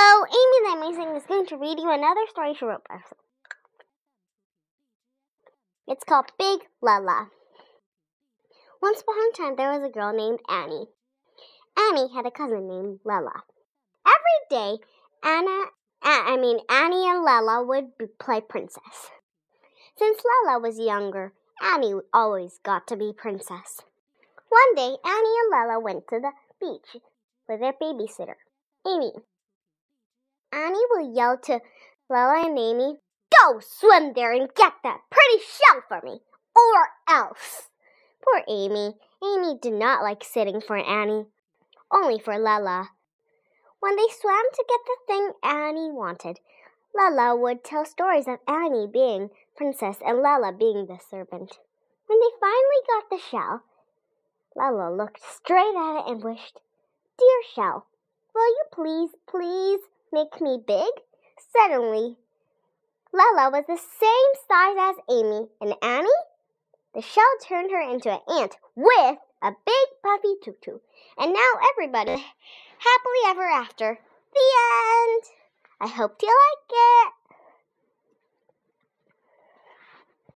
Hello, Amy the Amazing is going to read you another story she wrote by herself. It's called Big Lala. Once upon a time, there was a girl named Annie. Annie had a cousin named Lella. Every day, Anna, I mean Annie and Lella would play princess. Since Lella was younger, Annie always got to be princess. One day, Annie and Lella went to the beach with their babysitter, Amy. Annie will yell to Lella and Amy, Go swim there and get that pretty shell for me, or else. Poor Amy. Amy did not like sitting for Annie, only for Lella. When they swam to get the thing Annie wanted, Lella would tell stories of Annie being princess and Lella being the serpent. When they finally got the shell, Lella looked straight at it and wished, Dear shell, will you please, please make me big? Suddenly, Lella was the same size as Amy, and Annie? The shell turned her into an ant with a big puffy tutu. And now everybody happily ever after. The end. I hope you like it.